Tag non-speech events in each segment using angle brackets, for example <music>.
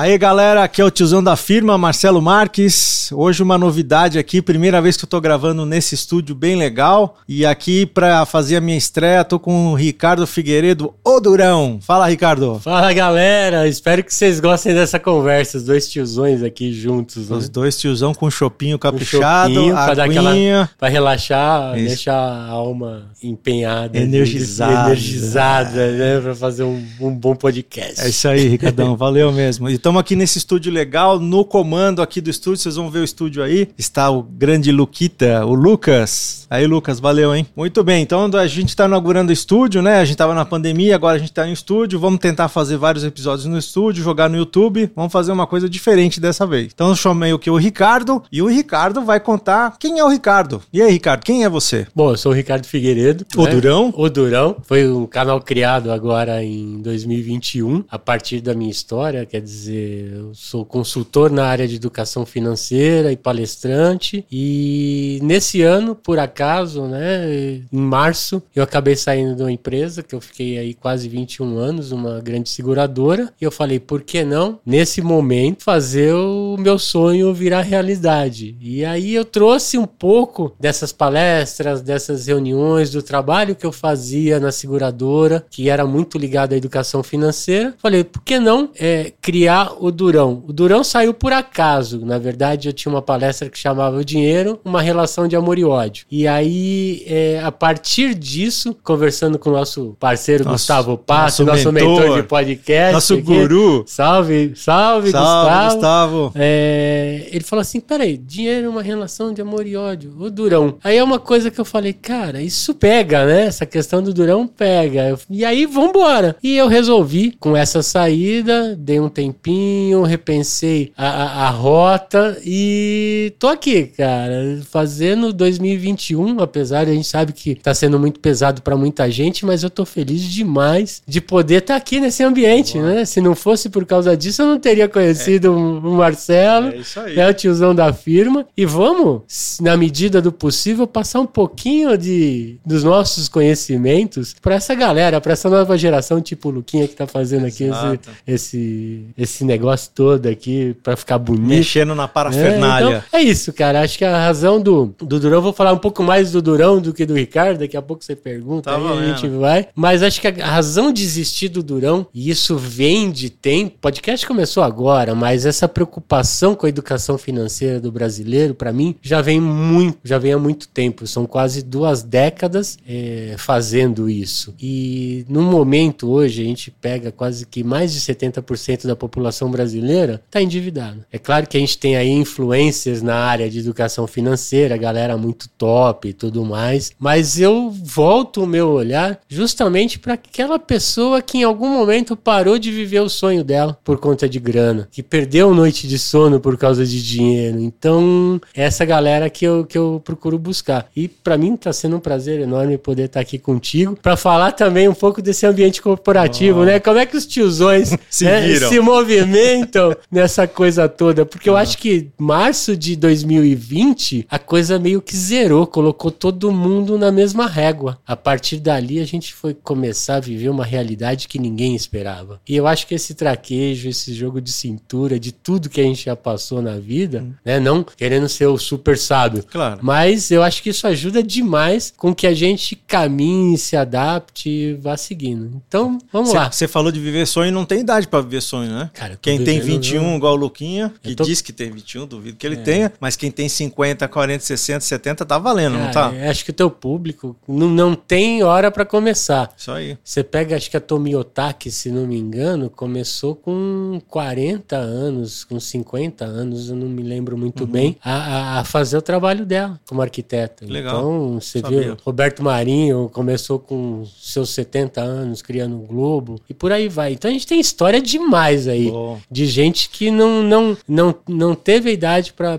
Aí galera, aqui é o tiozão da firma, Marcelo Marques. Hoje uma novidade aqui, primeira vez que eu tô gravando nesse estúdio bem legal. E aqui para fazer a minha estreia, tô com o Ricardo Figueiredo, o Durão. Fala, Ricardo. Fala galera, espero que vocês gostem dessa conversa, os dois tiozões aqui juntos. Né? Os dois tiozão com chopinho caprichado, um chopinho, pra, dar aquela, pra relaxar, Isso. deixar a alma empenhada, energizada, energizada, né, pra fazer um, um bom podcast. É isso aí, Ricardão, valeu mesmo. E estamos aqui nesse estúdio legal, no comando aqui do estúdio, vocês vão ver o estúdio aí. Está o grande Luquita, o Lucas. Aí, Lucas, valeu, hein? Muito bem, então a gente está inaugurando o estúdio, né? A gente estava na pandemia, agora a gente está em estúdio. Vamos tentar fazer vários episódios no estúdio, jogar no YouTube. Vamos fazer uma coisa diferente dessa vez. Então eu chamei o que? O Ricardo, e o Ricardo vai contar quem é o Ricardo. E aí, Ricardo, quem é você? Bom, eu sou o Ricardo Figueiredo. O né? Durão? O Durão. Foi um canal criado agora em 2021, a partir da minha história, quer dizer dizer, eu sou consultor na área de educação financeira e palestrante. E nesse ano, por acaso, né, em março, eu acabei saindo de uma empresa que eu fiquei aí quase 21 anos, uma grande seguradora. E eu falei, por que não, nesse momento, fazer o meu sonho virar realidade? E aí eu trouxe um pouco dessas palestras, dessas reuniões, do trabalho que eu fazia na seguradora, que era muito ligado à educação financeira. Falei, por que não é, criar o Durão. O Durão saiu por acaso. Na verdade, eu tinha uma palestra que chamava O Dinheiro, uma relação de amor e ódio. E aí, é, a partir disso, conversando com o nosso parceiro nosso, Gustavo Passo, nosso, nosso mentor, mentor, de podcast. Nosso aqui, guru. Salve, salve, salve Gustavo. Gustavo. É, ele falou assim: peraí, dinheiro é uma relação de amor e ódio. O Durão. Aí é uma coisa que eu falei, cara, isso pega, né? Essa questão do Durão pega. E aí, vambora. E eu resolvi, com essa saída, dei um tempinho tempinho, repensei a, a, a, rota e tô aqui, cara, fazendo 2021, apesar de a gente sabe que tá sendo muito pesado para muita gente, mas eu tô feliz demais de poder estar tá aqui nesse ambiente, Boa. né? Se não fosse por causa disso, eu não teria conhecido é. o Marcelo, é isso aí. é o tiozão da firma, e vamos, na medida do possível, passar um pouquinho de, dos nossos conhecimentos para essa galera, para essa nova geração, tipo o Luquinha que tá fazendo Exato. aqui esse, esse esse negócio todo aqui para ficar bonito. Mexendo na parafernália. É, então, é isso, cara. Acho que a razão do, do Durão, vou falar um pouco mais do Durão do que do Ricardo, daqui a pouco você pergunta, tá aí a gente vai. Mas acho que a razão de existir do Durão, e isso vem de tempo, o podcast começou agora, mas essa preocupação com a educação financeira do brasileiro, para mim, já vem muito, já vem há muito tempo. São quase duas décadas é, fazendo isso. E no momento hoje, a gente pega quase que mais de 70% da população população brasileira está endividada. É claro que a gente tem aí influências na área de educação financeira, galera muito top e tudo mais, mas eu volto o meu olhar justamente para aquela pessoa que em algum momento parou de viver o sonho dela por conta de grana, que perdeu noite de sono por causa de dinheiro. Então, é essa galera que eu, que eu procuro buscar. E para mim está sendo um prazer enorme poder estar tá aqui contigo para falar também um pouco desse ambiente corporativo, oh. né? Como é que os tiozões <laughs> se, né, se movimentam movimentam nessa coisa toda. Porque eu ah. acho que março de 2020, a coisa meio que zerou, colocou todo mundo na mesma régua. A partir dali, a gente foi começar a viver uma realidade que ninguém esperava. E eu acho que esse traquejo, esse jogo de cintura, de tudo que a gente já passou na vida, hum. né? Não querendo ser o super sábio. Claro. Mas eu acho que isso ajuda demais com que a gente caminhe, se adapte e vá seguindo. Então, vamos cê, lá. Você falou de viver sonho, não tem idade para viver sonho, né? Cara, quem tem 21, né? igual o Luquinha, que tô... diz que tem 21, duvido que ele é. tenha, mas quem tem 50, 40, 60, 70 tá valendo, Cara, não tá? Acho que o teu público não, não tem hora para começar. Isso aí. Você pega, acho que a Tomiotaki, se não me engano, começou com 40 anos, com 50 anos, eu não me lembro muito uhum. bem, a, a, fazer o trabalho dela como arquiteta. Legal. Então, você Sabia. viu, Roberto Marinho começou com seus 70 anos criando o Globo e por aí vai. Então a gente tem história demais aí de gente que não, não, não, não teve a idade para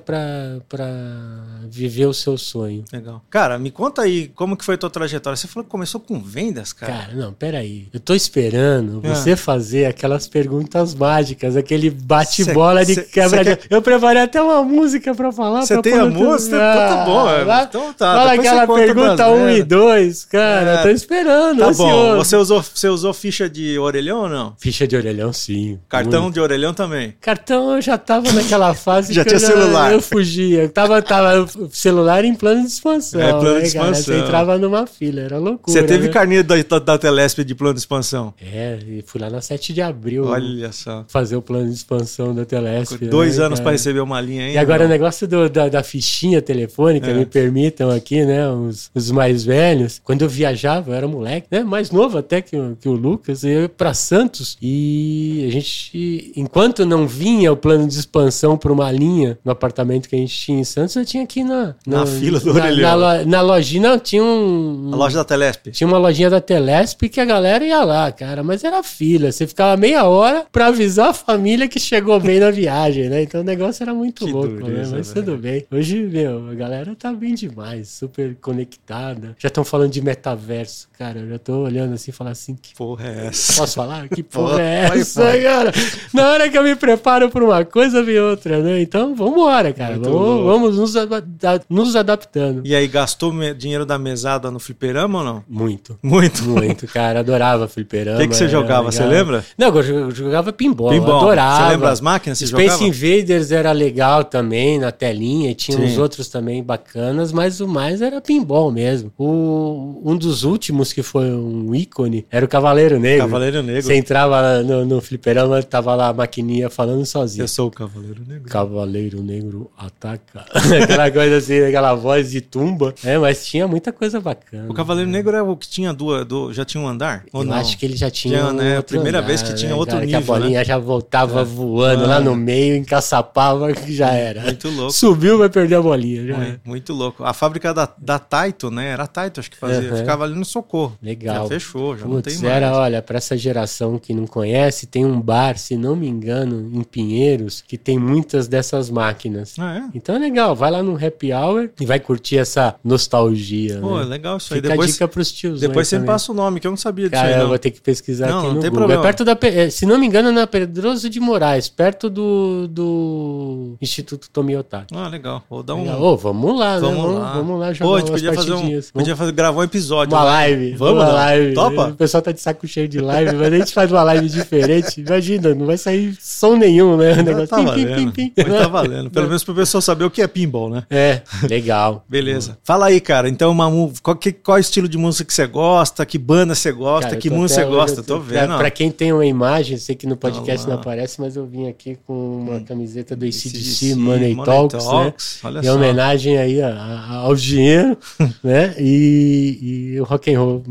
viver o seu sonho. Legal. Cara, me conta aí como que foi a tua trajetória. Você falou que começou com vendas, cara. Cara, não, peraí. Eu tô esperando ah. você fazer aquelas perguntas mágicas, aquele bate-bola de quebra cê, Eu preparei até uma música para falar. Você tem a música? Ah, tá bom. Ah, então tá. Fala aquela pergunta 1 um e 2, cara. É. Eu tô esperando. Tá ansioso. bom. Você usou, você usou ficha de orelhão ou não? Ficha de orelhão, sim. Cartão Cartão de orelhão também. Cartão eu já tava naquela <laughs> fase já tinha celular. Eu fugia. Eu tava, tava celular em plano de expansão. É, plano né, de expansão. Cara? Você entrava numa fila, era loucura. Você teve né? carnê da, da, da Telesp de plano de expansão? É, e fui lá na 7 de abril. Olha só. Fazer o plano de expansão da Telesp. Dois né, anos para receber uma linha ainda. E agora não. o negócio do, da, da fichinha telefônica, é. me permitam aqui, né? Os, os mais velhos. Quando eu viajava, eu era moleque, né? Mais novo até que, que o Lucas, eu ia pra Santos e a gente, enquanto não vinha o plano de expansão para uma linha no apartamento que a gente tinha em Santos, eu tinha aqui na, na, na fila do na, orelhão. Na, na lojinha, não, tinha um. A loja da Telesp. Tinha uma lojinha da Telesp que a galera ia lá, cara, mas era fila. Você ficava meia hora para avisar a família que chegou bem na viagem, né? Então o negócio era muito que louco, né? Mas tudo bem. Hoje, meu, a galera tá bem demais, super conectada. Já estão falando de metaverso, cara. Eu já tô olhando assim e falando assim, que porra é essa? Posso falar? Que porra, porra é essa, cara? <laughs> Na hora que eu me preparo pra uma coisa, vem outra, né? Então, vambora, cara. Vamos, vamos nos, nos adaptando. E aí, gastou dinheiro da mesada no fliperama ou não? Muito. Muito? Muito, cara. Adorava fliperama. O que, que você jogava? Você lembra? Não, eu jogava pinball. pinball. Adorava. Você lembra as máquinas? Você Space jogava? Invaders era legal também, na telinha. Tinha Sim. uns outros também bacanas, mas o mais era pinball mesmo. O, um dos últimos que foi um ícone era o Cavaleiro Negro. Cavaleiro Negro. Você entrava no, no fliperama, tava lá a maquininha falando sozinho. Eu sou o Cavaleiro Negro. Cavaleiro Negro ataca. <laughs> aquela coisa assim, aquela voz de tumba. É, mas tinha muita coisa bacana. O Cavaleiro Negro é o que tinha duas, do, já tinha um andar? Ou Eu não? acho que ele já tinha. tinha né? A primeira andar, vez que tinha né? outro cara, nível. Que a bolinha né? já voltava é. voando ah. lá no meio, encaçapava, que já era. Muito louco. Subiu, vai perder a bolinha. Já muito, muito louco. A fábrica da, da Taito, né? Era a Taito, acho que fazia. Uhum. Ficava ali no socorro. Legal. Já fechou, já não tem mais. Era, olha, para essa geração que não conhece, tem um bar, se não me engano, em Pinheiros, que tem muitas dessas máquinas. Ah, é? Então é legal, vai lá no happy hour e vai curtir essa nostalgia. Pô, né? é legal isso aí. Fica depois, a dica pros tios. Depois você me passa o nome, que eu não sabia disso Cara, aí, não. eu vou ter que pesquisar não, aqui não no tem Google. Problema. É perto da, é, se não me engano, na Pedroso de Moraes, perto do, do Instituto Tomiotaki. Ah, legal. Vou dar um... Legal. Ô, vamos lá, vamos né? Lá. Vamos lá jogar Pô, a gente podia fazer um, podia fazer, gravar um episódio. Uma live. Vamos uma live. Topa? O pessoal tá de saco cheio de live, mas a gente faz uma live diferente. Imagina, não vai sair som nenhum, né? O negócio tá pim, valendo. Pim, pim, pim. Tá valendo. Pelo <laughs> menos pro pessoal saber o que é pinball, né? É, legal. Beleza. Fala aí, cara. Então, uma, qual, que, qual é estilo de música que você gosta? Que banda você gosta? Cara, que música você gosta? Tô, tô vendo. Pra, pra, quem tem uma imagem, sei que no podcast não aparece, mas eu vim aqui com uma hum. camiseta do ACDC, Money, Money Talks, Talks, né? Olha em homenagem aí a, a, ao dinheiro, <laughs> né? E, e o rock and roll.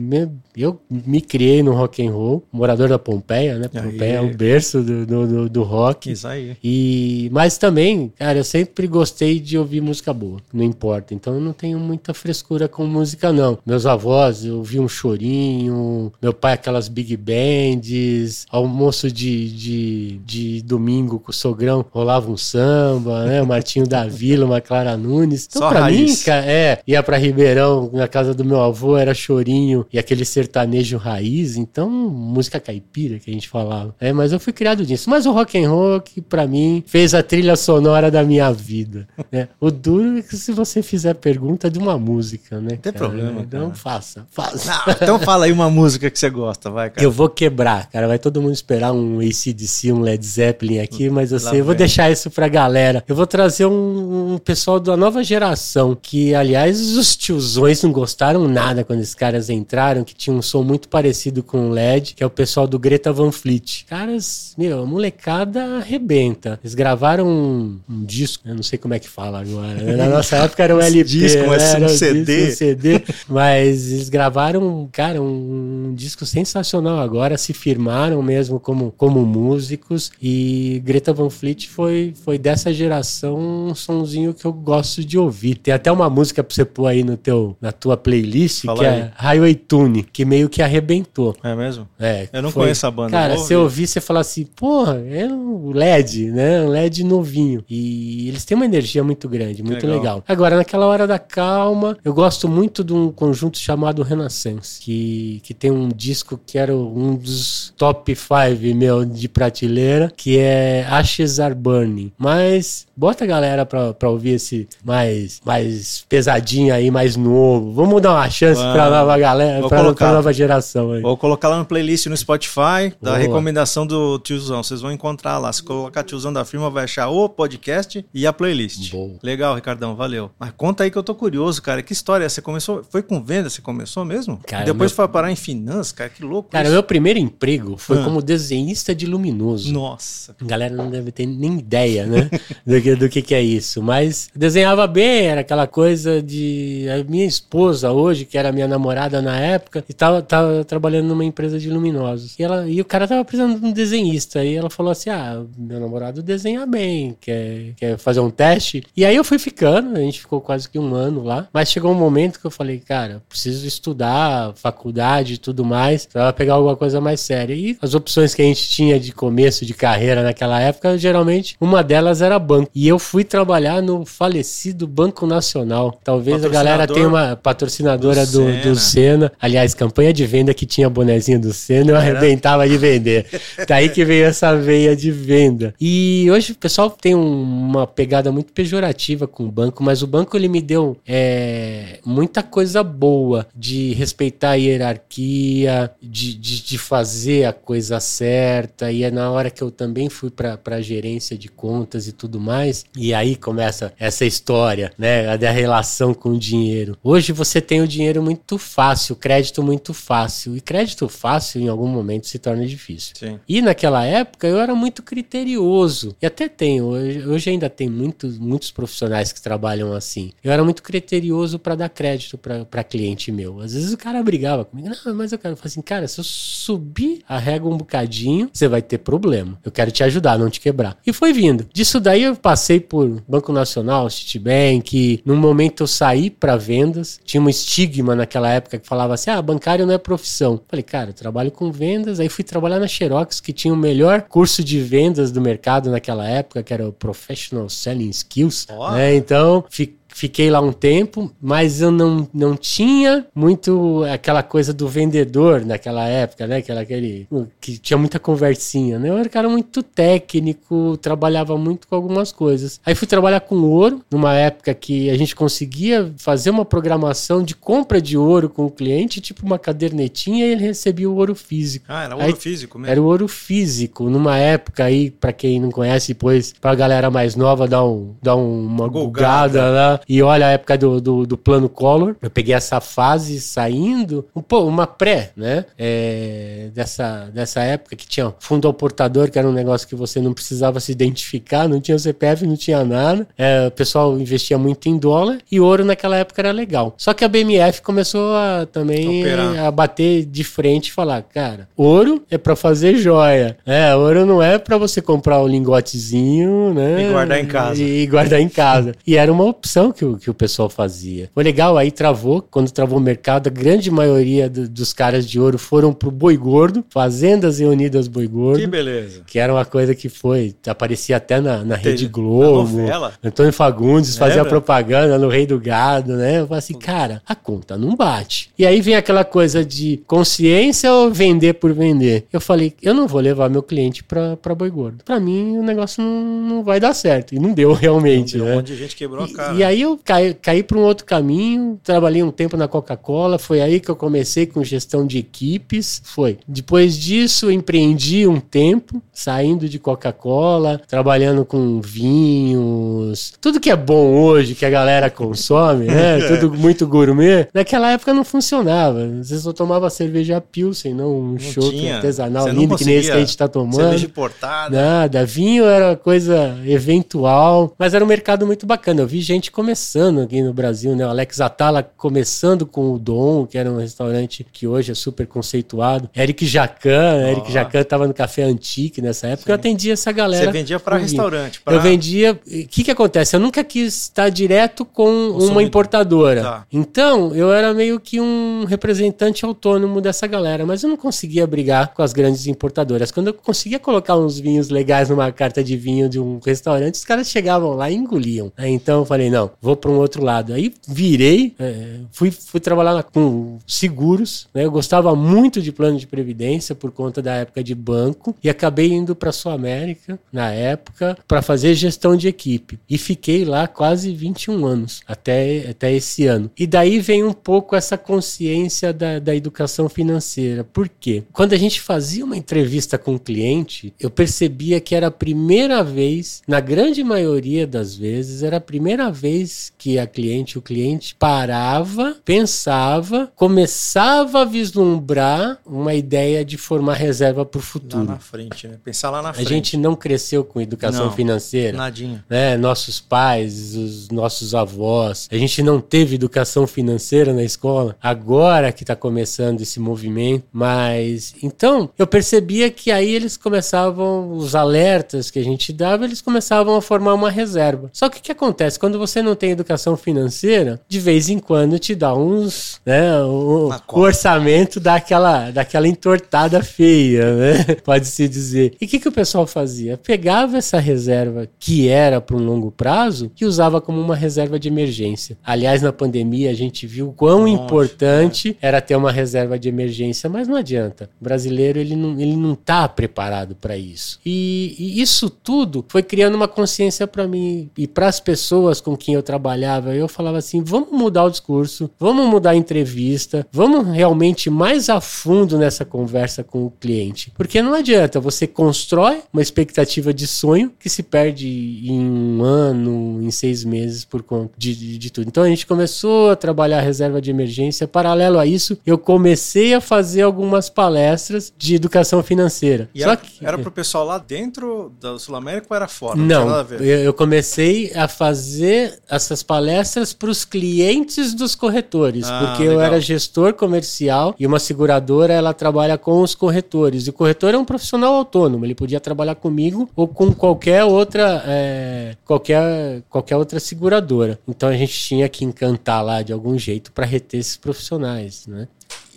Eu me criei no rock and roll, morador da Pompeia, né? Pompeia é o berço do, do, do, rock. Isso aí. E, mas também, cara, eu sempre gostei de ouvir música boa, não importa. Então eu não tenho muita frescura com música, não. Meus avós, eu ouvi um chorinho, meu pai aquelas big bands, almoço de, de, de domingo com o sogrão, rolava um samba, né? O Martinho da Vila, uma Clara Nunes. Então, Só pra raiz. mim, cara, é, ia pra Ribeirão, na casa do meu avô, era chorinho e aquele sertanejo raiz, então música caipira que a gente falava. É, mas eu fui criado nisso. Mas o rock and roll, que pra mim, fez a trilha sonora da minha vida. Né? O duro é que se você fizer pergunta de uma música, né? Não tem cara? problema. Então cara. faça, faça. Não, então fala aí uma música que você gosta, vai, cara. Eu vou quebrar, cara. Vai todo mundo esperar um ACDC, um Led Zeppelin aqui, mas eu sei, eu vou deixar isso pra galera. Eu vou trazer um, um pessoal da nova geração, que, aliás, os tiozões não gostaram nada quando esses caras entraram, que tinha um som muito parecido com o LED, que é o pessoal do Greta Van Fleet. Caras, meu, a molecada arrebenta. Eles gravaram um, um disco, eu não sei como é que fala agora. Na nossa <laughs> época era um LP, disco, né? era um CD. Disco, um CD. Mas eles gravaram, cara, um, um, disco sensacional agora, se firmaram mesmo como, como músicos e Greta Van Fleet foi, foi dessa geração um sonzinho que eu gosto de ouvir. Tem até uma música pra você pôr aí no teu, na tua playlist, Fala que é aí. é Highway Tune, que meio que arrebentou. É mesmo? É. Eu não foi... conheço a banda. Cara, se eu ouvir, você fala assim, porra, é um LED, né? Um LED novinho. E eles têm uma energia muito grande, muito legal. legal. Agora, naquela hora da calma, eu gosto muito de um conjunto chamado Renaissance, que, que tem um disco que era um dos top 5, meu, de prateleira, que é Ashes Are Burning. Mas bota a galera pra, pra ouvir esse mais, mais pesadinho aí, mais novo. Vamos dar uma chance ah, pra nova galera, pra, pra, nova geração aí. Vou colocar lá no playlist no Spotify, da Boa. recomendação do tio tiozão. Vocês vão encontrar lá. Se colocar tiozão da firma, vai achar o podcast e a playlist. Bom. Legal, Ricardão, valeu. Mas conta aí que eu tô curioso, cara. Que história é? Você começou. Foi com venda? Você começou mesmo? Cara, depois meu... foi parar em finanças, cara. Que louco. Cara, isso. meu primeiro emprego foi ah. como desenhista de luminoso. Nossa. A galera não deve ter nem ideia, né? <laughs> do, que, do que, que é isso. Mas desenhava bem, era aquela coisa de. A minha esposa hoje, que era minha namorada na época, e tava, tava trabalhando numa empresa de luminosos. E, ela, e o cara tava precisando de um desenhista. E ela falou assim: Ah, meu namorado desenha bem, quer, quer fazer um teste. E aí eu fui ficando, a gente ficou quase que um ano lá. Mas chegou um momento que eu falei, cara, preciso estudar, faculdade e tudo mais, pra pegar alguma coisa mais séria. E as opções que a gente tinha de começo de carreira naquela época, geralmente, uma delas era banco. E eu fui trabalhar no falecido Banco Nacional. Talvez a galera tenha uma patrocinadora do, do, Senna. do Senna. Aliás, campanha de venda que tinha bonezinho do Senna, eu arrebentava de vender. Daí que veio essa veia de venda. E hoje o pessoal tem um, uma pegada muito pejorativa com o banco, mas o banco ele me deu é, muita coisa boa de respeitar a hierarquia, de, de, de, fazer a coisa certa. E é na hora que eu também fui para a gerência de contas e tudo mais. E aí começa essa história, né? Da relação com o dinheiro. Hoje você tem o dinheiro muito fácil, crédito muito fácil. E crédito fácil em algum momento se torna difícil. Sim. E naquela época eu era muito criterioso. E até tenho, hoje, hoje ainda tem muitos, muitos profissionais que trabalham assim. Eu era muito criterioso para dar crédito para cliente meu. Às vezes o cara brigava comigo, não, mas eu quero. Eu assim, cara, se eu subir a régua um bocadinho, você vai ter problema. Eu quero te ajudar, não te quebrar. E foi vindo. Disso daí eu passei por Banco Nacional, Citibank. Num momento eu saí para vendas. Tinha um estigma naquela época que falava assim: ah, bancário não é profissão. Falei, cara, eu trabalho com vendas. Aí fui trabalhar na Xerox, que tinha o melhor curso de vendas do mercado naquela época, que era o Professional Selling Skills. Oh. Né? Então, fiquei Fiquei lá um tempo, mas eu não, não tinha muito aquela coisa do vendedor naquela época, né? Aquela, aquele que tinha muita conversinha, né? Eu era um cara muito técnico, trabalhava muito com algumas coisas. Aí fui trabalhar com ouro, numa época que a gente conseguia fazer uma programação de compra de ouro com o cliente, tipo uma cadernetinha, e ele recebia o ouro físico. Ah, era ouro aí, físico mesmo? Era o ouro físico, numa época aí, para quem não conhece, depois, pra galera mais nova, dar, um, dar uma gulgada lá. E olha a época do, do, do, plano Collor. Eu peguei essa fase saindo, um, pô, uma pré, né? É, dessa, dessa época que tinha fundo ao portador, que era um negócio que você não precisava se identificar, não tinha CPF, não tinha nada. É, o pessoal investia muito em dólar e ouro naquela época era legal. Só que a BMF começou a também Operar. a bater de frente e falar, cara, ouro é para fazer joia. É, ouro não é para você comprar um lingotezinho, né? E guardar em casa. E, e guardar em casa. E era uma opção que o, que o pessoal fazia. Foi legal, aí travou, quando travou o mercado, a grande maioria do, dos caras de ouro foram pro Boi Gordo, Fazendas Reunidas Boi Gordo. Que beleza. Que era uma coisa que foi, aparecia até na, na Rede Globo. Na Antônio Fagundes Lembra? fazia propaganda no Rei do Gado, né? Eu falei assim, cara, a conta não bate. E aí vem aquela coisa de consciência ou vender por vender. Eu falei, eu não vou levar meu cliente pra, pra Boi Gordo. Pra mim, o negócio não, não vai dar certo. E não deu <laughs> realmente, não deu, né? Um monte de gente quebrou a cara. E, e aí eu caí, caí para um outro caminho, trabalhei um tempo na Coca-Cola, foi aí que eu comecei com gestão de equipes, foi. Depois disso, empreendi um tempo, saindo de Coca-Cola, trabalhando com vinhos, tudo que é bom hoje, que a galera consome, né? <laughs> tudo muito gourmet. Naquela época não funcionava. Às vezes eu tomava cerveja Pilsen, não um show artesanal lindo que nem esse que a gente tá tomando. Cerveja importada. Nada. Vinho era coisa eventual, mas era um mercado muito bacana. Eu vi gente começando começando aqui no Brasil, né? O Alex Atala começando com o Dom, que era um restaurante que hoje é super conceituado. Eric Jacan, oh. Eric Jacan estava no Café Antique nessa época. Sim. Eu atendia essa galera. Você vendia para restaurante? Pra... Eu vendia. O que que acontece? Eu nunca quis estar direto com uma importadora. Tá. Então, eu era meio que um representante autônomo dessa galera, mas eu não conseguia brigar com as grandes importadoras. Quando eu conseguia colocar uns vinhos legais numa carta de vinho de um restaurante, os caras chegavam lá e engoliam. Então eu falei, não, vou para um outro lado. Aí virei, é, fui, fui trabalhar com seguros, né? Eu gostava muito de plano de previdência por conta da época de banco e acabei indo para a Sul América na época para fazer gestão de equipe e fiquei lá quase 21 anos até, até esse ano. E daí vem um pouco essa consciência da, da educação financeira. Por quê? Quando a gente fazia uma entrevista com o cliente, eu percebia que era a primeira vez, na grande maioria das vezes, era a primeira vez que a cliente, o cliente parava, pensava, começava a vislumbrar uma ideia de formar reserva para o futuro. Lá na frente, né? Pensar lá na frente. A gente não cresceu com educação não, financeira. Nadinha. Né? Nossos pais, os nossos avós, a gente não teve educação financeira na escola. Agora que está começando esse movimento, mas então eu percebia que aí eles começavam os alertas que a gente dava, eles começavam a formar uma reserva. Só que o que acontece quando você não tem educação financeira? De vez em quando te dá uns, né, o, o orçamento daquela daquela entortada feia, né? <laughs> Pode se dizer. E o que que o pessoal fazia? Pegava essa reserva que era para um longo prazo e usava como uma reserva de emergência. Aliás, na pandemia a gente viu quão Nossa, importante é. era ter uma reserva de emergência, mas não adianta. O brasileiro ele não, ele não tá preparado para isso. E, e, isso tudo foi criando uma consciência para mim e para as pessoas com quem eu trabalhava. Eu falava assim: vamos mudar o discurso, vamos mudar a entrevista, vamos realmente mais a fundo nessa conversa com o cliente. Porque não adianta, você constrói uma expectativa de sonho que se perde em um ano, em seis meses por conta de, de, de tudo. Então a gente começou a trabalhar a reserva de emergência. Paralelo a isso, eu comecei a fazer algumas palestras de educação financeira. E Só era, que era pro pessoal lá dentro da Sul América ou era fora? Não, não eu, eu, comecei a fazer essas palestras para os clientes dos corretores, ah, porque legal. eu era gestor comercial e uma seguradora ela trabalha com os corretores. E o corretor é um profissional autônomo, ele podia trabalhar comigo ou com qualquer outra é, qualquer, qualquer outra seguradora. Então a gente tinha que encantar lá de algum jeito para reter esses profissionais, né?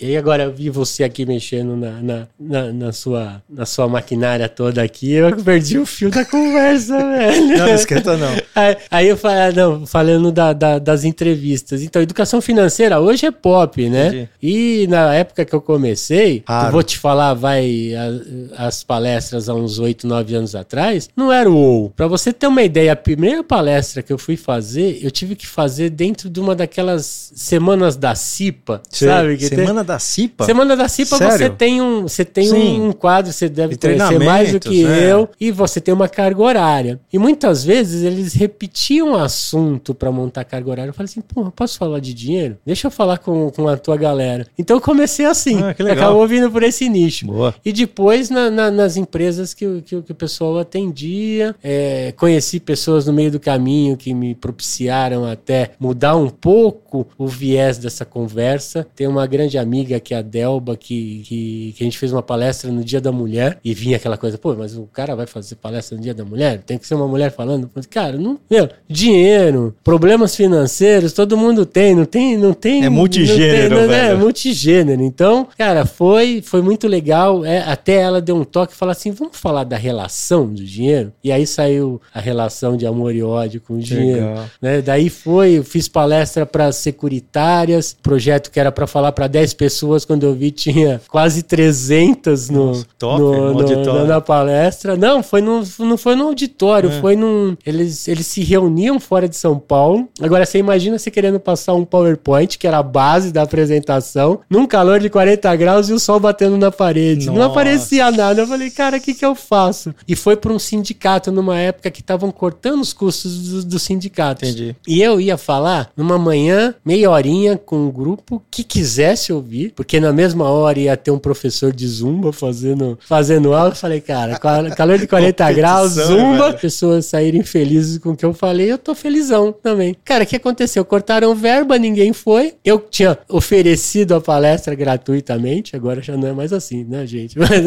E aí agora eu vi você aqui mexendo na, na, na, na, sua, na sua maquinária toda aqui, eu perdi o fio da conversa, <laughs> velho. Não, não esquenta não. Aí, aí eu falei, ah, não, falando da, da, das entrevistas. Então, educação financeira hoje é pop, né? Entendi. E na época que eu comecei, eu vou te falar, vai, a, as palestras há uns 8, 9 anos atrás, não era o ou. Pra você ter uma ideia, a primeira palestra que eu fui fazer, eu tive que fazer dentro de uma daquelas semanas da CIPA, Sim, sabe? Que semana tem... da CIPA? Semana da CIPA Sério? você tem um, você tem um quadro, você deve conhecer mais do que é. eu, e você tem uma carga horária. E muitas vezes eles repetiam o assunto para montar carga horária. Eu falei assim, pô, posso falar de dinheiro? Deixa eu falar com, com a tua galera. Então eu comecei assim, ah, acabou vindo por esse nicho. Boa. E depois na, na, nas empresas que, que, que, o pessoal atendia, é, conheci pessoas no meio do caminho que me propiciaram até mudar um pouco o viés dessa conversa. Tem uma grande amiga que é a Delba, que, que, que, a gente fez uma palestra no Dia da Mulher e vinha aquela coisa, pô, mas o cara vai fazer palestra no Dia da Mulher? Tem que ser uma mulher falando. Cara, não, meu, dinheiro, problemas financeiros, todo mundo tem, não tem, não tem. É multigênero, não tem, não, É, é multigênero. Então, cara, foi, foi muito legal. É, até ela deu um toque e falou assim: vamos falar da relação do dinheiro? E aí saiu a relação de amor e ódio com o dinheiro. Né? Daí foi, eu fiz palestra para securitárias, projeto que era para falar para 10 pessoas, quando eu vi tinha quase 300 no, Nossa, top, no, no, na palestra. Não, foi no, não foi no auditório, é. foi num. Eles, eles se reuniam fora de São Paulo. Agora você imagina você querendo passar um PowerPoint, que era a base da apresentação, num calor de 40 graus e o sol batendo na parede. Nossa. Não aparecia nada. Eu falei, cara, o que, que eu faço? E foi para um sindicato numa época que estavam cortando os custos do, do sindicato. Entendi. E eu ia falar numa manhã, meia horinha, com um grupo que quisesse ouvir, porque na mesma hora ia ter um professor de zumba fazendo, fazendo aula. Eu falei, cara, <laughs> calor de 40 graus, zumba, velho. pessoas saírem felizes com o que eu falei, eu tô felizão também. Cara, o que aconteceu? Cortaram verba, ninguém foi. Eu tinha oferecido a palestra gratuitamente, agora já não é mais assim, né, gente? <laughs> Mas,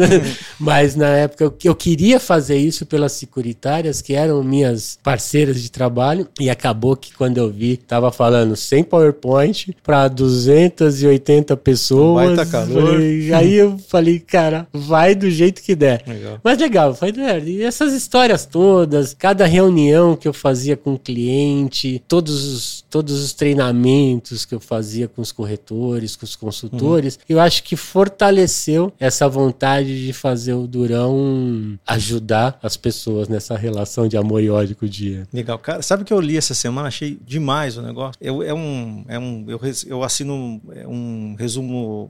mas na época eu, eu queria fazer isso pelas securitárias, que eram minhas parceiras de trabalho, e acabou que quando eu vi, tava falando sem PowerPoint para 280 pessoas pessoas. Um baita calor. E aí eu falei, cara, vai do jeito que der. Legal. Mas legal, foi, e essas histórias todas, cada reunião que eu fazia com o cliente, todos os, todos os treinamentos que eu fazia com os corretores, com os consultores, uhum. eu acho que fortaleceu essa vontade de fazer o Durão ajudar as pessoas nessa relação de amor e ódio com o dia. Legal, cara. Sabe o que eu li essa semana? Achei demais o negócio. Eu, é um, é um, eu, eu assino é um resumo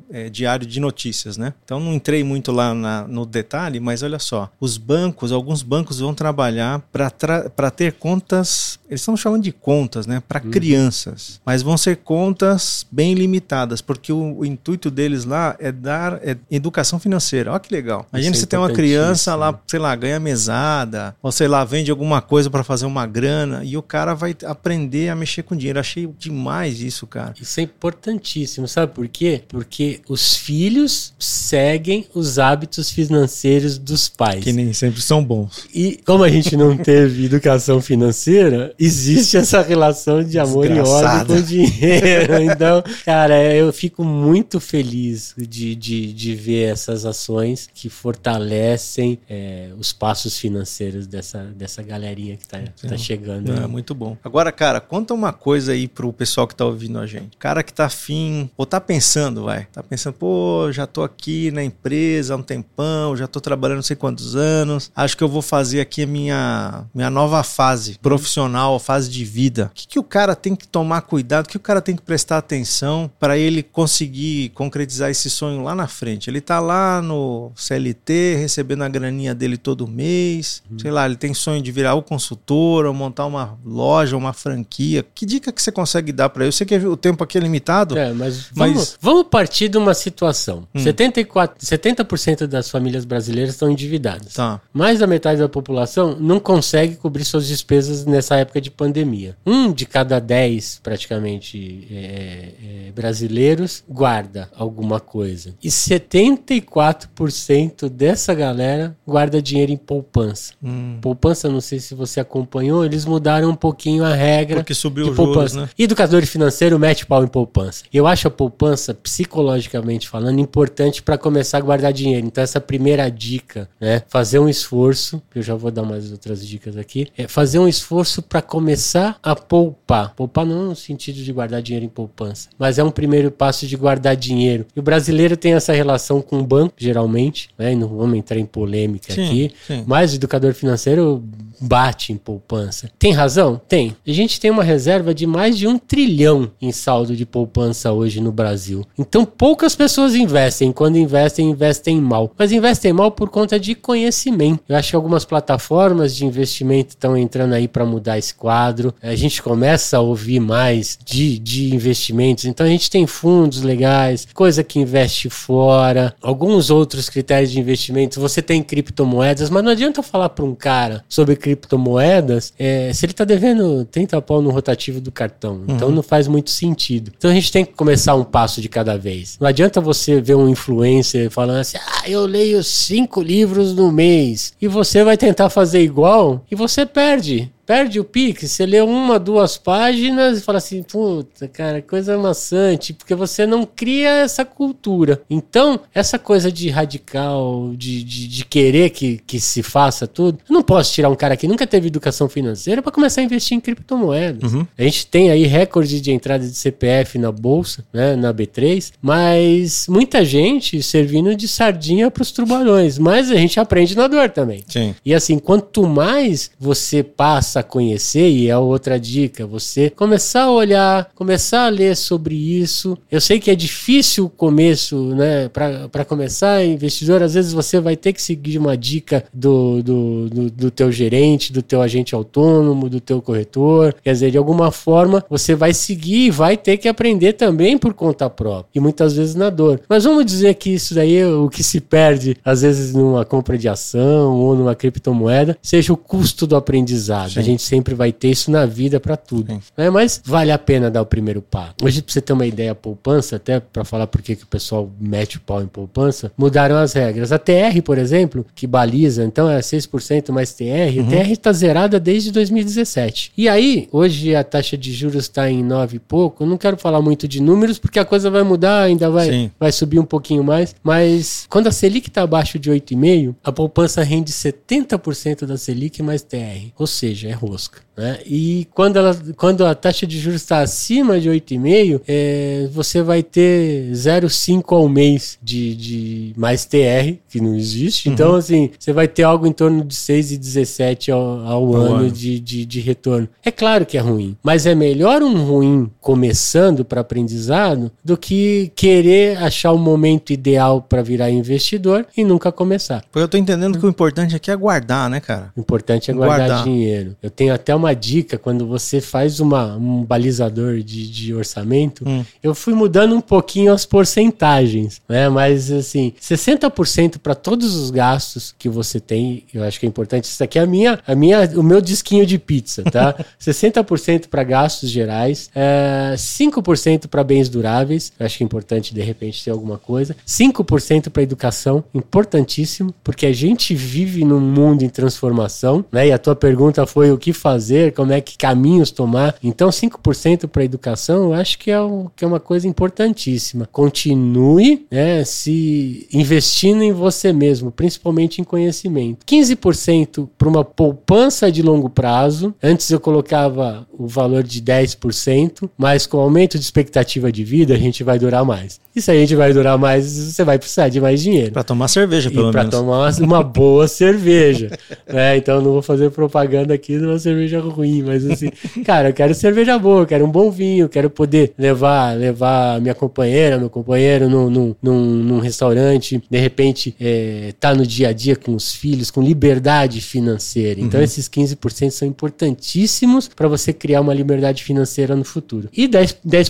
é, diário de notícias, né? Então não entrei muito lá na, no detalhe, mas olha só, os bancos, alguns bancos vão trabalhar para ter contas, eles estão chamando de contas, né? Para uhum. crianças, mas vão ser contas bem limitadas, porque o, o, intuito deles lá é dar é educação financeira. Olha que legal. Imagina é se tem uma criança lá, sei lá, ganha mesada, ou sei lá, vende alguma coisa para fazer uma grana e o cara vai aprender a mexer com dinheiro. Achei demais isso, cara. Isso é importantíssimo, sabe por quê? Porque os filhos seguem os hábitos financeiros dos pais. Que nem sempre são bons. E como a gente não teve educação financeira, existe essa relação de amor e ódio com o dinheiro. Então, cara, eu fico muito feliz de, de, de ver essas ações que fortalecem é, os passos financeiros dessa, dessa galerinha que tá, tá chegando. É, muito bom. Agora, cara, conta uma coisa aí pro pessoal que tá ouvindo a gente. Cara que tá afim, ou tá pensando, vai, tá pensando, pô, já tô aqui na empresa há um tempão, já tô trabalhando não sei quantos anos, acho que eu vou fazer aqui a minha, minha nova fase profissional, fase de vida. O que, que o cara tem que tomar cuidado, o que o cara tem que prestar atenção para ele conseguir concretizar esse sonho lá na frente? Ele tá lá no CLT, recebendo a graninha dele todo mês, uhum. sei lá, ele tem sonho de virar o consultor, ou montar uma loja, uma franquia. Que dica que você consegue dar para ele? Eu sei que o tempo aqui é limitado. É, mas, mas... Vamos, vamos partir de uma situação. Hum. 74, 70% das famílias brasileiras estão endividadas. Tá. Mais da metade da população não consegue cobrir suas despesas nessa época de pandemia. Um de cada dez, praticamente, é, é, brasileiros guarda alguma coisa. E 74% dessa galera guarda dinheiro em poupança. Hum. Poupança, não sei se você acompanhou, eles mudaram um pouquinho a regra. Porque subiu o poupança. Juros, né? Educador financeiro mete pau em poupança. Eu acho a poupança, psicologicamente falando, importante para começar a guardar dinheiro. Então, essa primeira dica, né? Fazer um esforço, eu já vou dar mais outras dicas aqui, é fazer um esforço para começar a poupar. Poupar não no sentido de guardar dinheiro em poupança, mas é um primeiro passo de guardar dinheiro. E o brasileiro tem essa relação com o banco, geralmente, né? E não vamos entrar em polêmica sim, aqui, sim. mas o educador financeiro bate em poupança. Tem razão? Tem. A gente tem uma reserva de mais de um trilhão em saldo de poupança hoje no Brasil. Então poucas pessoas investem. Quando investem, investem mal. Mas investem mal por conta de conhecimento. Eu acho que algumas plataformas de investimento estão entrando aí para mudar esse quadro. A gente começa a ouvir mais de, de investimentos. Então a gente tem fundos legais, coisa que investe fora, alguns outros critérios de investimento. Você tem criptomoedas, mas não adianta falar para um cara sobre criptomoedas é, se ele está devendo 30 pau no rotativo do cartão. Então uhum. não faz muito sentido. Então a gente tem que começar um passo de cada vez. Não adianta você ver um influencer falando assim: ah, eu leio cinco livros no mês. E você vai tentar fazer igual e você perde perde o pique, você lê uma, duas páginas e fala assim, puta, cara, coisa maçante, porque você não cria essa cultura. Então, essa coisa de radical, de, de, de querer que, que se faça tudo, eu não posso tirar um cara que nunca teve educação financeira para começar a investir em criptomoedas. Uhum. A gente tem aí recorde de entrada de CPF na bolsa, né, na B3, mas muita gente servindo de sardinha para os tubarões, mas a gente aprende na dor também. Sim. E assim, quanto mais você passa a conhecer, e é outra dica, você começar a olhar, começar a ler sobre isso. Eu sei que é difícil o começo, né? Para começar, investidor, às vezes você vai ter que seguir uma dica do, do, do, do teu gerente, do teu agente autônomo, do teu corretor. Quer dizer, de alguma forma, você vai seguir e vai ter que aprender também por conta própria. E muitas vezes na dor. Mas vamos dizer que isso daí é o que se perde, às vezes, numa compra de ação ou numa criptomoeda, seja o custo do aprendizado. Sim gente sempre vai ter isso na vida para tudo. Né? Mas vale a pena dar o primeiro passo. Hoje, pra você ter uma ideia, a poupança, até para falar por que o pessoal mete o pau em poupança, mudaram as regras. A TR, por exemplo, que baliza, então é 6% mais TR, uhum. a TR está zerada desde 2017. E aí, hoje a taxa de juros está em 9 e pouco. Eu não quero falar muito de números, porque a coisa vai mudar, ainda vai, vai subir um pouquinho mais. Mas quando a Selic está abaixo de 8,5, a poupança rende 70% da Selic mais TR. Ou seja, é rosca. Né? E quando, ela, quando a taxa de juros está acima de 8,5, é, você vai ter 0,5 ao mês de, de mais TR, que não existe. Então, uhum. assim, você vai ter algo em torno de 6,17 ao, ao ano, ano. De, de, de, retorno. É claro que é ruim, mas é melhor um ruim começando para aprendizado do que querer achar o momento ideal para virar investidor e nunca começar. Porque eu tô entendendo que o importante aqui é guardar, né, cara? O importante é guardar, guardar. dinheiro. Eu tenho até uma uma dica quando você faz uma, um balizador de, de orçamento. Hum. Eu fui mudando um pouquinho as porcentagens, né? Mas assim, 60% para todos os gastos que você tem, eu acho que é importante. Isso aqui é a minha, a minha, o meu disquinho de pizza, tá? <laughs> 60% para gastos gerais, é, 5% para bens duráveis, eu acho que é importante de repente ter alguma coisa, 5% para educação, importantíssimo, porque a gente vive num mundo em transformação, né? E a tua pergunta foi o que fazer fazer, como é que caminhos tomar. Então, 5% para educação, eu acho que é, um, que é uma coisa importantíssima. Continue né, se investindo em você mesmo, principalmente em conhecimento. 15% para uma poupança de longo prazo. Antes eu colocava o valor de 10%, mas com o aumento de expectativa de vida, a gente vai durar mais. E se a gente vai durar mais, você vai precisar de mais dinheiro. Para tomar cerveja, pelo e menos. Para tomar uma, uma boa cerveja. Né? Então, não vou fazer propaganda aqui de uma cerveja ruim, mas assim, cara, eu quero cerveja boa, eu quero um bom vinho, quero poder levar levar minha companheira, meu companheiro num, num, num, num restaurante, de repente é, tá no dia a dia com os filhos, com liberdade financeira. Então, uhum. esses 15% são importantíssimos para você criar uma liberdade financeira no futuro. E 10%, 10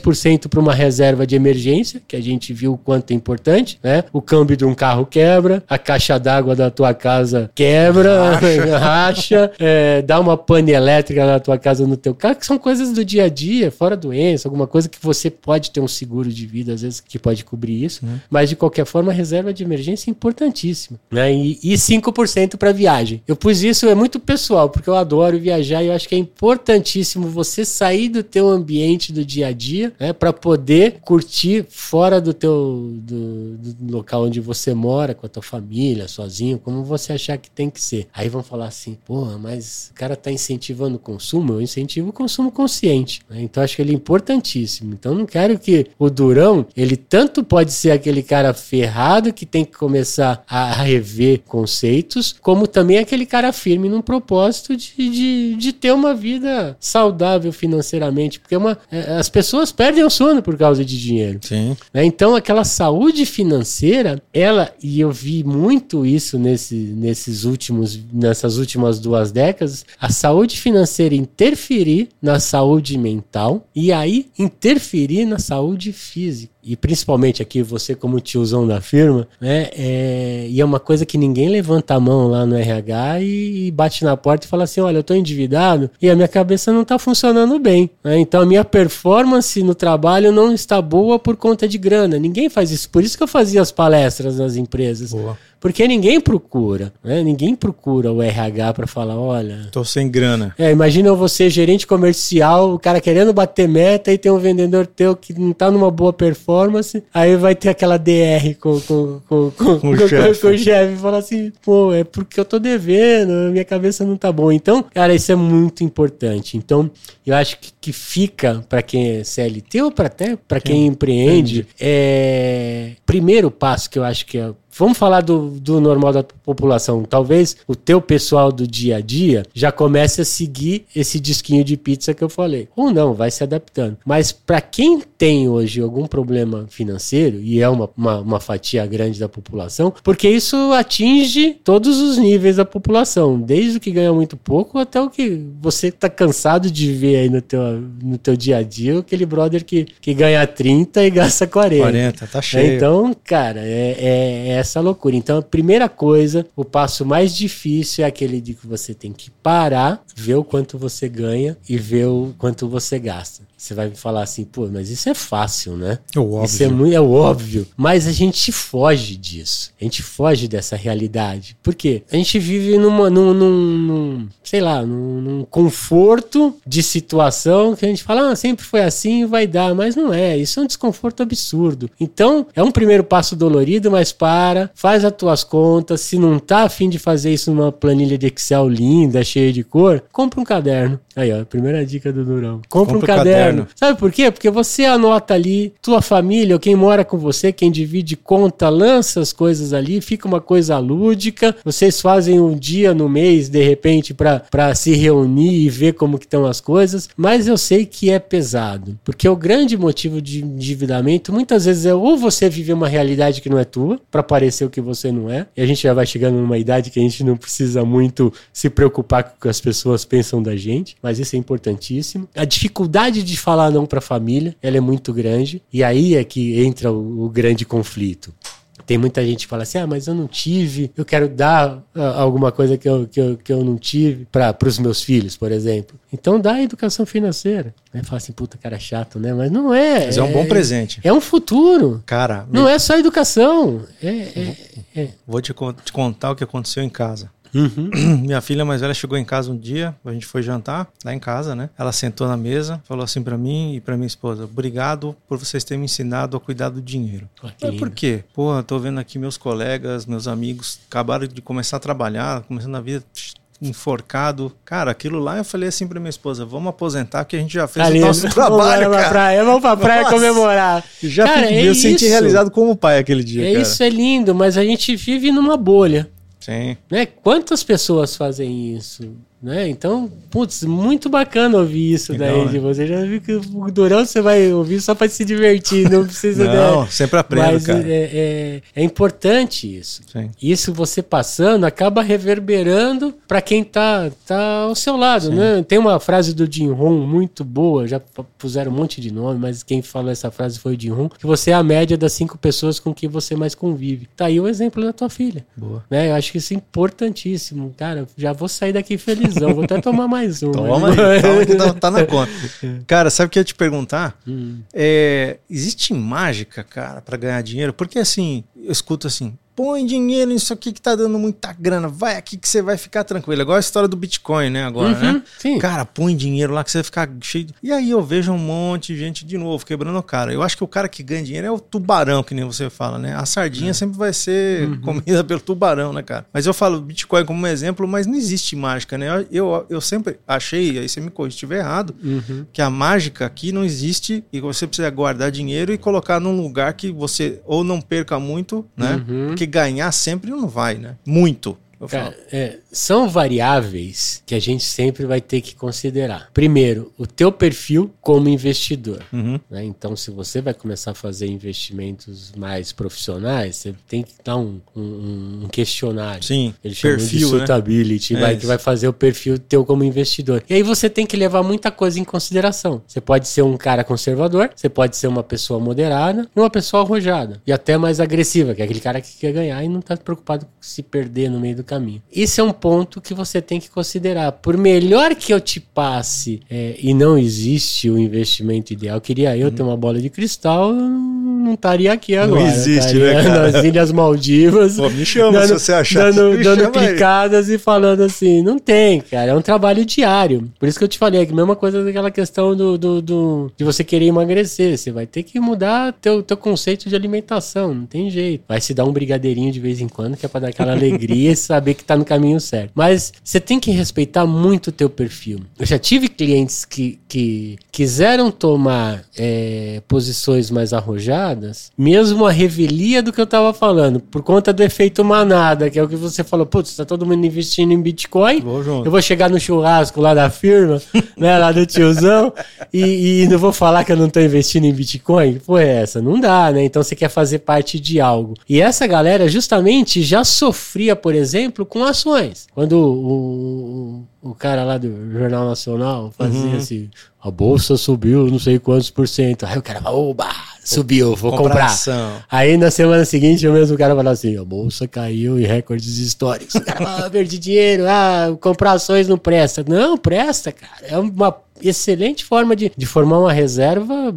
para uma reserva de emergência, que a gente viu o quanto é importante, né? O câmbio de um carro quebra, a caixa d'água da tua casa quebra, racha, <laughs> racha é, dá uma pane elétrica elétrica na tua casa, no teu carro, que são coisas do dia a dia, fora doença, alguma coisa que você pode ter um seguro de vida, às vezes, que pode cobrir isso. Uhum. Mas, de qualquer forma, a reserva de emergência é importantíssima. Né? E, e 5% para viagem. Eu pus isso, é muito pessoal, porque eu adoro viajar e eu acho que é importantíssimo você sair do teu ambiente do dia a dia, né, para poder curtir fora do teu do, do, local onde você mora, com a tua família, sozinho, como você achar que tem que ser. Aí vão falar assim, porra, mas o cara tá incentivando no consumo, eu incentivo o consumo consciente. Né? Então acho que ele é importantíssimo. Então não quero que o Durão, ele tanto pode ser aquele cara ferrado que tem que começar a rever conceitos, como também aquele cara firme num propósito de, de, de ter uma vida saudável financeiramente. Porque é uma, é, as pessoas perdem o sono por causa de dinheiro. Sim. Né? Então aquela saúde financeira, ela, e eu vi muito isso nesse, nesses últimos, nessas últimas duas décadas, a saúde financeira financeira interferir na saúde mental e aí interferir na saúde física e principalmente aqui você como tiozão da firma, né? É, e é uma coisa que ninguém levanta a mão lá no RH e, e bate na porta e fala assim, olha, eu estou endividado e a minha cabeça não está funcionando bem. Né? Então a minha performance no trabalho não está boa por conta de grana. Ninguém faz isso. Por isso que eu fazia as palestras nas empresas. Boa. Porque ninguém procura, né? Ninguém procura o RH para falar, olha... Tô sem grana. É, imagina você, gerente comercial, o cara querendo bater meta e tem um vendedor teu que não tá numa boa performance performance, aí vai ter aquela DR com, com, com, com, com, o chefe. com o chefe e fala assim, pô, é porque eu tô devendo, minha cabeça não tá boa. Então, cara, isso é muito importante. Então, eu acho que, que fica para quem é CLT ou para até para quem empreende, é primeiro passo que eu acho que é Vamos falar do, do normal da população. Talvez o teu pessoal do dia a dia já comece a seguir esse disquinho de pizza que eu falei. Ou não, vai se adaptando. Mas para quem tem hoje algum problema financeiro, e é uma, uma, uma, fatia grande da população, porque isso atinge todos os níveis da população, desde o que ganha muito pouco até o que você está cansado de ver aí no teu, no teu dia a dia, aquele brother que, que ganha 30 e gasta 40. 40, tá cheio. Então, cara, é, é, é essa loucura. Então, a primeira coisa, o passo mais difícil é aquele de que você tem que parar, ver o quanto você ganha e ver o quanto você gasta. Você vai me falar assim, pô, mas isso é fácil, né? É óbvio. Isso é muito é óbvio. Mas a gente foge disso. A gente foge dessa realidade. Por quê? A gente vive numa, num, num, num sei lá, num, num, conforto de situação que a gente fala, ah, sempre foi assim, vai dar. Mas não é. Isso é um desconforto absurdo. Então, é um primeiro passo dolorido, mas para, faz as tuas contas. Se não tá afim de fazer isso numa planilha de Excel linda, cheia de cor, compra um caderno. Aí, ó, primeira dica do Durão. Compra, compra um caderno. caderno. Sabe por quê? Porque você anota ali, tua família, ou quem mora com você, quem divide conta, lança as coisas ali, fica uma coisa lúdica. Vocês fazem um dia no mês, de repente, para se reunir e ver como que estão as coisas. Mas eu sei que é pesado. Porque o grande motivo de endividamento, muitas vezes, é ou você viver uma realidade que não é tua, para parecer o que você não é. E a gente já vai chegando numa idade que a gente não precisa muito se preocupar com o que as pessoas pensam da gente mas isso é importantíssimo. A dificuldade de falar não para a família, ela é muito grande, e aí é que entra o, o grande conflito. Tem muita gente que fala assim: ah, mas eu não tive, eu quero dar uh, alguma coisa que eu, que eu, que eu não tive para os meus filhos, por exemplo. Então dá educação financeira. Né? Fala assim, puta, cara chato, né? Mas não é. Mas é, é um bom presente. É um futuro. Cara. Não me... é só educação. É, é, é. Vou te, te contar o que aconteceu em casa. Uhum. Minha filha mais velha chegou em casa um dia, a gente foi jantar lá em casa, né? Ela sentou na mesa, falou assim para mim e para minha esposa: "Obrigado por vocês terem me ensinado a cuidar do dinheiro". Oh, por quê? Pô, eu tô vendo aqui meus colegas, meus amigos acabaram de começar a trabalhar, começando a vida enforcado. Cara, aquilo lá eu falei assim pra minha esposa: vamos aposentar, que a gente já fez Ali, o nosso <laughs> trabalho. Vamos pra praia, vamos pra praia Nossa. comemorar. Já cara, é eu isso. senti realizado como pai aquele dia. É cara. isso, é lindo, mas a gente vive numa bolha. Sim. Né? Quantas pessoas fazem isso? Né? Então, putz, muito bacana ouvir isso Legal, daí de né? você. Já viu que o Durão você vai ouvir só para se divertir, não precisa. não, né? sempre aprendo, Mas cara. É, é, é importante isso. Sim. Isso você passando acaba reverberando para quem tá, tá ao seu lado, Sim. né? Tem uma frase do Jim Rohn muito boa, já puseram um monte de nome, mas quem falou essa frase foi o Jim Rohn, que você é a média das cinco pessoas com que você mais convive. Tá aí o exemplo da tua filha. Boa. Né? Eu acho que isso é importantíssimo. Cara, já vou sair daqui feliz vou até tomar mais um. Toma aí, toma que <laughs> tá, tá, na conta. Cara, sabe o que eu ia te perguntar? Hum. É, existe mágica, cara, para ganhar dinheiro? Porque assim, eu escuto assim, põe dinheiro nisso aqui que tá dando muita grana, vai aqui que você vai ficar tranquilo. Igual a história do Bitcoin, né, agora, uhum, né? Sim. Cara, põe dinheiro lá que você vai ficar cheio. De... E aí eu vejo um monte de gente de novo quebrando o cara. Eu acho que o cara que ganha dinheiro é o tubarão, que nem você fala, né? A sardinha é. sempre vai ser uhum. comida pelo tubarão, né, cara? Mas eu falo Bitcoin como um exemplo, mas não existe mágica, né? Eu, eu, sempre achei, aí você me corrige se estiver errado, uhum. que a mágica aqui não existe e você precisa guardar dinheiro e colocar num lugar que você ou não perca muito, né? Uhum. Porque ganhar sempre não vai, né? Muito. Cara, é, são variáveis que a gente sempre vai ter que considerar. Primeiro, o teu perfil como investidor. Uhum. Né? Então, se você vai começar a fazer investimentos mais profissionais, você tem que dar um, um, um questionário. Sim, Ele perfil, de né? suitability, né? vai, é que vai fazer o perfil teu como investidor. E aí você tem que levar muita coisa em consideração. Você pode ser um cara conservador, você pode ser uma pessoa moderada e uma pessoa arrojada. E até mais agressiva, que é aquele cara que quer ganhar e não está preocupado com se perder no meio do caminho. Esse é um ponto que você tem que considerar. Por melhor que eu te passe, é, e não existe o investimento ideal, queria eu ter uma bola de cristal, não estaria aqui agora. Não existe, né, cara? Nas Ilhas Maldivas. Pô, me chama dando, se você achar. Dando, dando picadas aí. e falando assim, não tem, cara. É um trabalho diário. Por isso que eu te falei, é a mesma coisa daquela questão do, do, do, de você querer emagrecer. Você vai ter que mudar teu, teu conceito de alimentação, não tem jeito. Vai se dar um brigadeirinho de vez em quando, que é pra dar aquela alegria e saber que tá no caminho certo. Mas você tem que respeitar muito o teu perfil. Eu já tive clientes que, que quiseram tomar é, posições mais arrojadas, mesmo a revelia do que eu tava falando, por conta do efeito manada, que é o que você falou, putz, tá todo mundo investindo em Bitcoin, vou eu vou chegar no churrasco lá da firma, <laughs> né, lá do tiozão, e, e não vou falar que eu não tô investindo em Bitcoin? Pô, é essa? Não dá, né? Então você quer fazer parte de algo. E essa galera justamente já sofria, por exemplo, com ações. Quando o, o, o cara lá do Jornal Nacional fazia uhum. assim, a bolsa subiu não sei quantos por cento. Aí o cara fala, oba, subiu, vou comprar. Aí na semana seguinte o mesmo cara falou assim: a bolsa caiu em recordes históricos. <laughs> ah, perdi dinheiro, ah, comprar ações não presta. Não, presta, cara. É uma excelente forma de, de formar uma reserva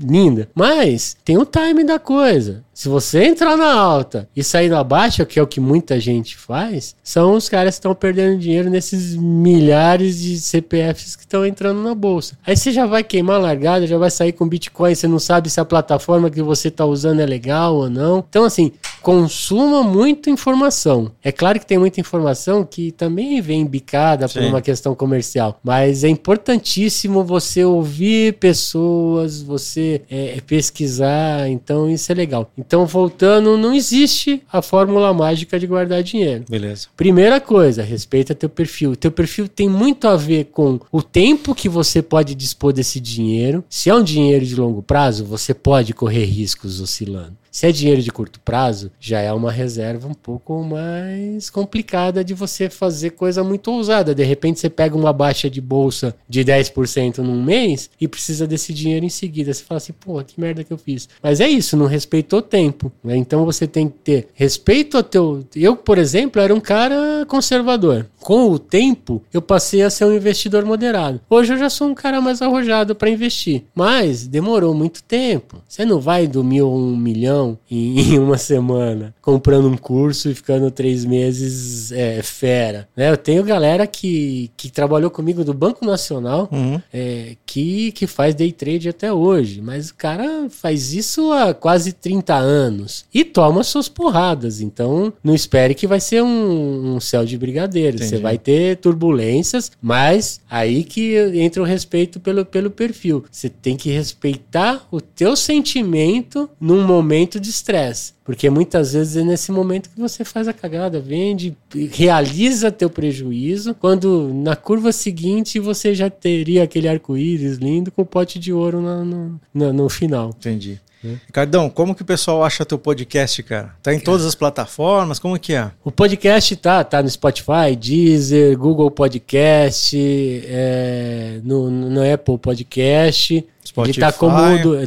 linda. Mas tem o time da coisa. Se você entrar na alta e sair na baixa, que é o que muita gente faz, são os caras que estão perdendo dinheiro nesses milhares de CPFs que estão entrando na bolsa. Aí você já vai queimar a largada, já vai sair com Bitcoin, você não sabe se a plataforma que você está usando é legal ou não. Então, assim, consuma muita informação. É claro que tem muita informação que também vem bicada por uma questão comercial, mas é importantíssimo você ouvir pessoas, você é, pesquisar, então isso é legal. Então, voltando, não existe a fórmula mágica de guardar dinheiro. Beleza. Primeira coisa, respeita teu perfil. Teu perfil tem muito a ver com o tempo que você pode dispor desse dinheiro. Se é um dinheiro de longo prazo, você pode correr riscos oscilando. Se é dinheiro de curto prazo, já é uma reserva um pouco mais complicada de você fazer coisa muito ousada. De repente você pega uma baixa de bolsa de 10% num mês e precisa desse dinheiro em seguida. Você fala assim, pô, que merda que eu fiz. Mas é isso, não respeitou tempo. Né? Então você tem que ter respeito ao teu. Eu, por exemplo, era um cara conservador. Com o tempo, eu passei a ser um investidor moderado. Hoje eu já sou um cara mais arrojado para investir. Mas demorou muito tempo. Você não vai do mil a um milhão <laughs> em, uma semana, comprando um curso e ficando três meses é, fera. Né? Eu tenho galera que, que trabalhou comigo do Banco Nacional uhum. é, que, que faz day trade até hoje, mas o cara faz isso há quase 30 anos e toma suas porradas. Então, não espere que vai ser um, um céu de brigadeiro. Você vai ter turbulências, mas aí que entra o respeito pelo, pelo perfil. Você tem que respeitar o teu sentimento num momento de estresse. Porque muitas vezes é nesse momento que você faz a cagada, vende, realiza teu prejuízo, quando na curva seguinte você já teria aquele arco-íris lindo com o pote de ouro no, no, no final. Entendi. Hum. Ricardão, como que o pessoal acha teu podcast, cara? Tá em todas as plataformas? Como que é? O podcast tá, tá no Spotify, Deezer, Google Podcast, é, no, no Apple Podcast. Spotify. Ele tá como.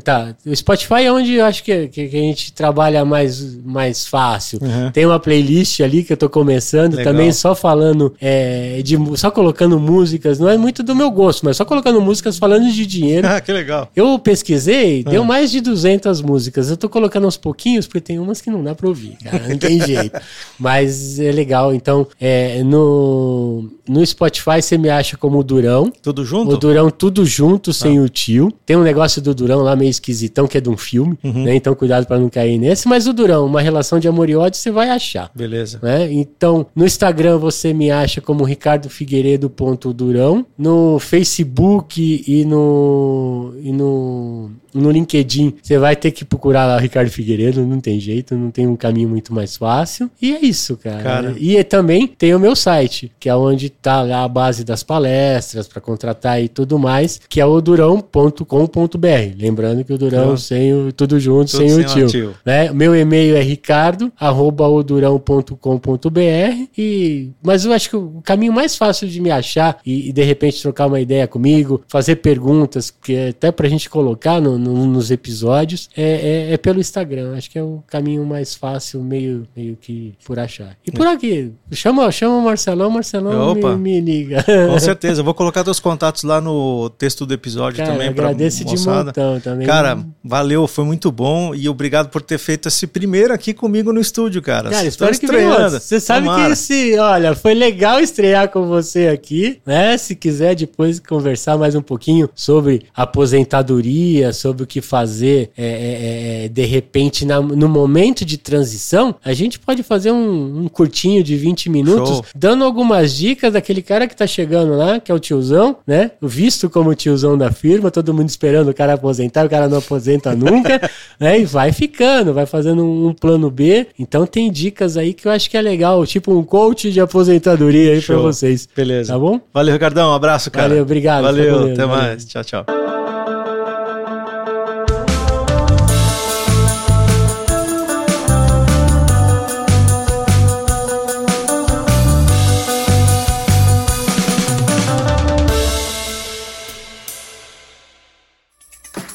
Tá. O Spotify é onde eu acho que, que, que a gente trabalha mais, mais fácil. Uhum. Tem uma playlist ali que eu tô começando Legal. também, só falando. É, de, só colocando músicas. Não é muito do meu gosto, mas só colocando músicas falando de dinheiro. Ah, <laughs> que legal. Eu pesquisei, uhum. deu mais de 200 músicas. Eu tô colocando aos pouquinhos, porque tem umas que não dá pra ouvir, cara. Não tem <laughs> jeito. Mas é legal. Então, é, no, no Spotify você me acha como o Durão. Tudo junto? O Durão, tudo junto, sem ah. o tio. Tem um negócio do Durão lá meio esquisitão, que é de um filme, uhum. né? Então cuidado para não cair nesse. Mas o Durão, uma relação de amor e ódio, você vai achar. Beleza. Né? Então, no Instagram você me acha como Ricardo Figueiredo.durão. No Facebook e no, e no no LinkedIn, você vai ter que procurar lá o Ricardo Figueiredo, não tem jeito, não tem um caminho muito mais fácil. E é isso, cara. cara. E é, também tem o meu site, que é onde tá lá a base das palestras para contratar e tudo mais, que é o durão.com.br. Lembrando que o Durão sem o tudo junto, tudo sem, sem, o tio. tio. Né? Meu e-mail é ricardo@odurão.com.br e mas eu acho que o caminho mais fácil de me achar e, e de repente trocar uma ideia comigo, fazer perguntas, que é até pra gente colocar no no, nos episódios, é, é, é, pelo Instagram. Acho que é o caminho mais fácil, meio, meio que por achar. E por aqui, chama, chama o Marcelão, Marcelão me, me, liga. Com certeza, eu vou colocar teus contatos lá no texto do episódio Cara, também. Agradeço de montão também. Cara, valeu, foi muito bom e obrigado por ter feito esse primeiro aqui comigo no estúdio, cara. Cara, espero que estreando. Você sabe Tomara. que esse, olha, foi legal estrear com você aqui, né? Se quiser depois conversar mais um pouquinho sobre aposentadoria, sobre sobre o que fazer é, é, é, de repente na, no momento de transição, a gente pode fazer um, um curtinho de 20 minutos, Show. dando algumas dicas daquele cara que tá chegando lá, que é o tiozão, né? Visto como tiozão da firma, todo mundo esperando o cara aposentar, o cara não aposenta <laughs> nunca, né? E vai ficando, vai fazendo um, um, plano B. Então tem dicas aí que eu acho que é legal, tipo um coach de aposentadoria aí para vocês. Beleza. Tá bom? Valeu, Ricardão. Um abraço, cara. Valeu, obrigado. Valeu, até mais. Valeu. Tchau, tchau.